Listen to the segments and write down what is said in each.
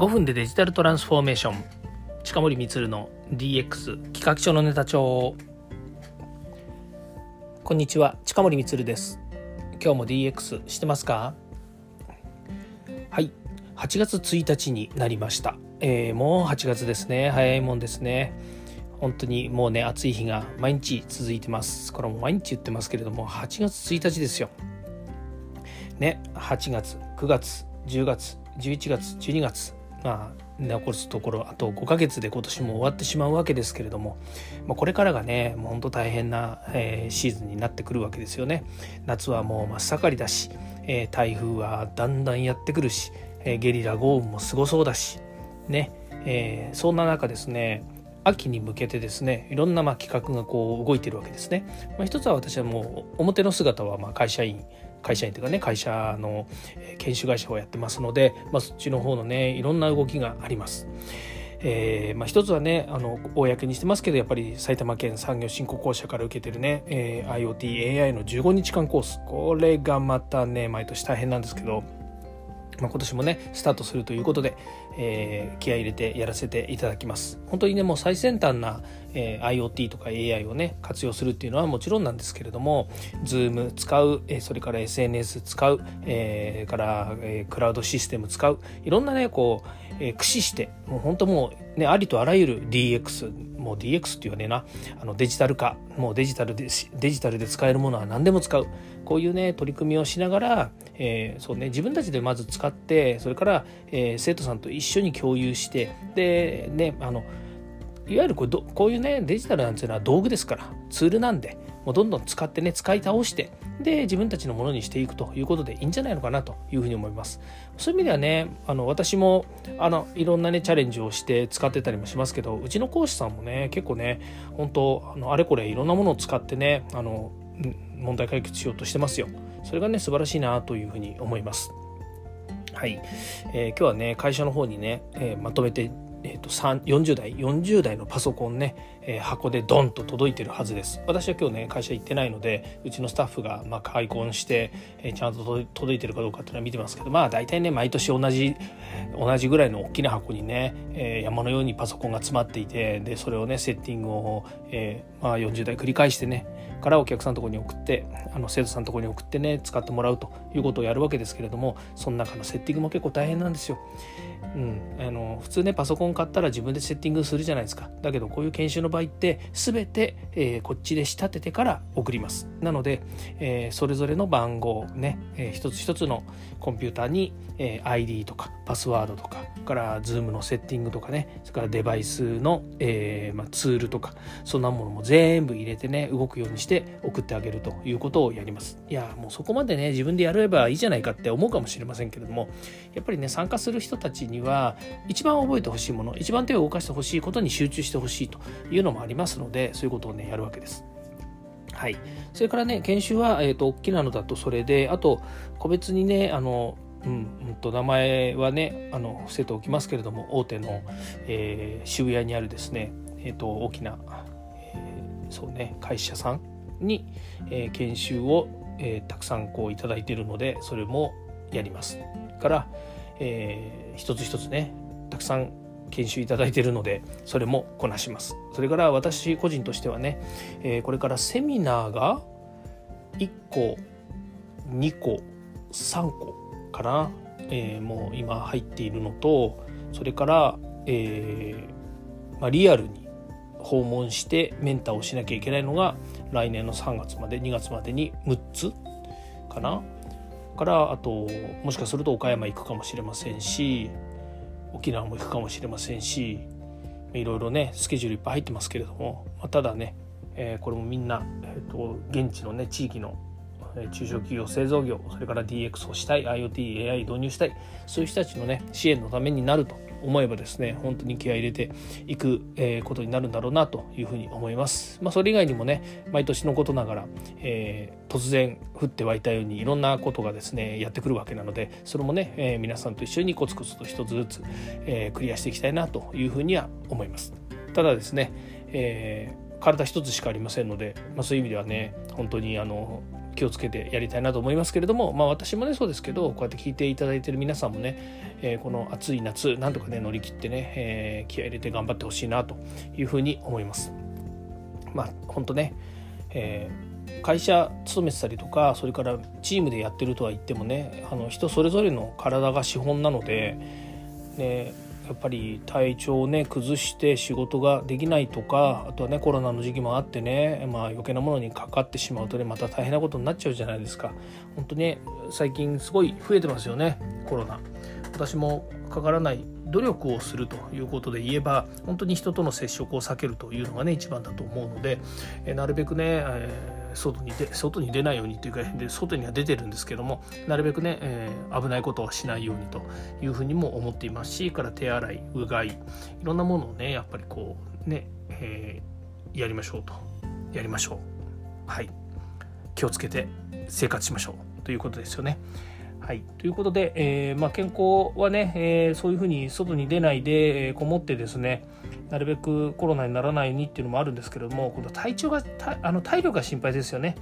5分でデジタルトランスフォーメーション。近森光の DX 企画書のネタ帳こんにちは。近森光です。今日も DX してますか？はい。8月1日になりました、えー、もう8月ですね。早いもんですね。本当にもうね暑い日が毎日続いてます。これも毎日言ってますけれども8月1日ですよ。ね8月9月10月11月12月。まあ残すところあと5ヶ月で今年も終わってしまうわけですけれども、まあ、これからがねもう本当大変な、えー、シーズンになってくるわけですよね。夏はもう真っ盛りだし、えー、台風はだんだんやってくるし、えー、ゲリラ豪雨もすごそうだしね、えそんな中ですね秋に向けてですねいろんなま企画がこう動いてるわけですね、まあ、一つは私はもう表の姿はま会社員会社員というかね会社の研修会社をやってますので、まあ、そっちの方のねいろんな動きがあります。えーまあ、一つはねあの公にしてますけどやっぱり埼玉県産業振興公社から受けてるね、えー、IoTAI の15日間コースこれがまたね毎年大変なんですけどまあ、今年もねスタートするということで、えー、気合い入れてやらせていただきます。本当にねもう最先端な、えー、IoT とか AI をね活用するっていうのはもちろんなんですけれども Zoom 使う、えー、それから SNS 使う、えー、から、えー、クラウドシステム使ういろんなねこう、え、駆使してもう本当もうねありとあらゆる DX もう DX っていうねな。あのデジタル化もうデジタルでデジタルで使えるものは何でも使う。こういうね取り組みをしながら、えー、そうね自分たちでまず使ってそれから、えー、生徒さんと一緒に共有してでねあのいわゆるこうこういうねデジタルなんていうのは道具ですからツールなんでもうどんどん使ってね使い倒してで自分たちのものにしていくということでいいんじゃないのかなというふうに思います。そういう意味ではねあの私もあのいろんなねチャレンジをして使ってたりもしますけどうちの講師さんもね結構ね本当あのあれこれいろんなものを使ってねあの問題解決しようとしてますよ。それがね素晴らしいなというふうに思います。はい、えー、今日はね会社の方にね、えー、まとめてえーと、40代40代のパソコンね、えー、箱でドンと届いてるはずです私は今日ね会社行ってないのでうちのスタッフがまあ開墾して、えー、ちゃんと届いてるかどうかっていうのは見てますけどまあ大体ね毎年同じ同じぐらいの大きな箱にね、えー、山のようにパソコンが詰まっていてでそれをねセッティングを、えーまあ、40代繰り返してねからお客さんのとこに送ってあの生徒さんのとこに送ってね使ってもらうということをやるわけですけれどもその中のセッティングも結構大変なんですよ。うん、あの普通ねパソコン買ったら自分でセッティングするじゃないですか。だけどこういう研修の場合って全て、えー、こっちで仕立ててから送ります。なので、えー、それぞれの番号ね、えー、一つ一つのコンピューターに、え ID とかパスワードとかから Zoom のセッティングとかねそれからデバイスの、えまあ、ツールとかそんなものも全部入れてね動くようにして送ってあげるということをやります。いやもうそこまでね自分でやればいいじゃないかって思うかもしれませんけれどもやっぱりね参加する人たちには一番覚えてほしいもの一番手を動かしてほしいことに集中してほしいというのもありますのでそういうことをねやるわけです。はい、それからね研修は、えーと、大きなのだとそれであと個別にねあのうん、うんと名前はねあの伏せておきますけれども大手の、えー、渋谷にあるですね、えーと、大きな、えー、そうね会社さんに、えー、研修を、えー、たくさんこういただいているのでそれもやります。から、えー、一つ一つねたくさん研修いただいているのでそれもこなします。それから私個人としてはね、えー、これからセミナーが1個2個3個かな、えー、もう今入っているのとそれから、えーまあ、リアルに訪問してメンターをしなきゃいけないのが来年の3月まで2月までに6つかな。からあともしかすると岡山行くかもしれませんし沖縄も行くかもしれませんしいろいろねスケジュールいっぱい入ってますけれども、まあ、ただね、えー、これもみんな、えーと、現地のね地域の中小企業製造業それから DX をしたい IoTAI 導入したいそういう人たちのね支援のためになると思えばですね本当に気合入れていく、ことになるんだろうなというふうに思います。まあ、それ以外にもね毎年のことながら、えー、突然降って湧いたようにいろんなことがですねやってくるわけなのでそれもね、えー、皆さんと一緒にコツコツと一つずつ、えクリアしていきたいなというふうには思います。ただですね、え体一つしかありませんので、まあ、そういう意味ではね本当にあの気をつけてやりたいなと思いますけれども、まあ、私もねそうですけどこうやって聞いていただいてる皆さんもね、えー、この暑い夏なんとかね乗り切ってね、えー、気合入れて頑張ってほしいなというふうに思います。まあ本当ね、えー、会社勤めてたりとかそれからチームでやってるとは言ってもねあの人それぞれの体が資本なので、ね、やっぱり体調をね崩して仕事ができないとかあとはねコロナの時期もあってね、まあ、余計なものにかかってしまうとねまた大変なことになっちゃうじゃないですか。本当に最近すごい増えてますよねコロナ。私もかからない努力をするということで言えば本当に人との接触を避けるというのがね一番だと思うので、えなるべくね、えー外にで外に出ないようにというかで外には出てるんですけどもなるべくね、えー、危ないことはしないようにというふうにも思っていますしから手洗いうがいいろんなものをねやっぱりこうね、えー、やりましょうと。やりましょう。はい。気をつけて生活しましょう。ということですよね。はい、ということで、えーまあ、健康はね、えー、そういうふうに外に出ないで、えー、こもってですねなるべくコロナにならないようにっていうのもあるんですけれども今度体調があの体力が心配ですよね。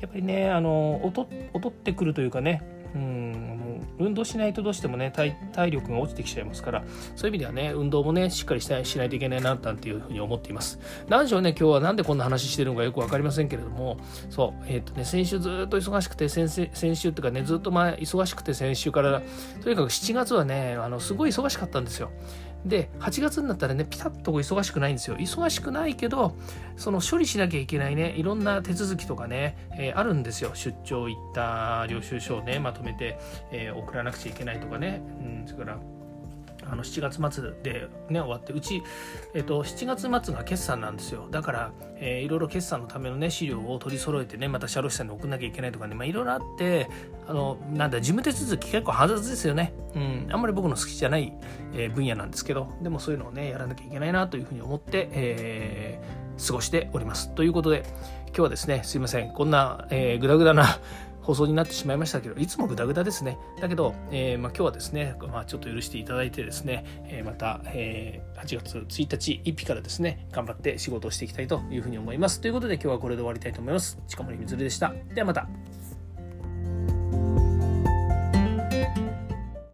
やっぱりねあの劣ってくるというかねうん運動しないとどうしてもね体力が落ちてきちゃいますからそういう意味ではね運動もねしっかりしないしないといけないななんていうふうに思っています。何でしょうね今日は何でこんな話してるのかよく分かりませんけれどもそうえっ、ー、とね先週ずっと忙しくて先先週っていうかねずっと前忙しくて先週からとにかく7月はねあのすごい忙しかったんですよ。で8月になったらねピタッと忙しくないんですよ。忙しくないけどその処理しなきゃいけないねいろんな手続きとかね、えー、あるんですよ。出張行った領収書をねまとめて、えー、送らなくちゃいけないとかね、うん、それからあの7月末でね終わってうち、えっと、7月末が決算なんですよ。だから、えー、いろいろ決算のためのね資料を取り揃えてねまた社労士さんに送んなきゃいけないとかね、まあ、いろいろあってあのなんだ事務手続き結構煩雑ですよね、うん、あんまり僕の好きじゃない、えー、分野なんですけどでもそういうのをねやらなきゃいけないなというふうに思って、えー、過ごしております。ということで今日はですねすいません。こんな、えー、グダグダな放送になってしまいましたけど、いつもグダグダですね。だけど、えー、まあ、今日はですね、まあ、ちょっと許していただいてですね、えー、また、えー、8月1日、1日からですね、頑張って仕事をしていきたいというふうに思います。ということで今日はこれで終わりたいと思います。近森みずるでした。ではまた。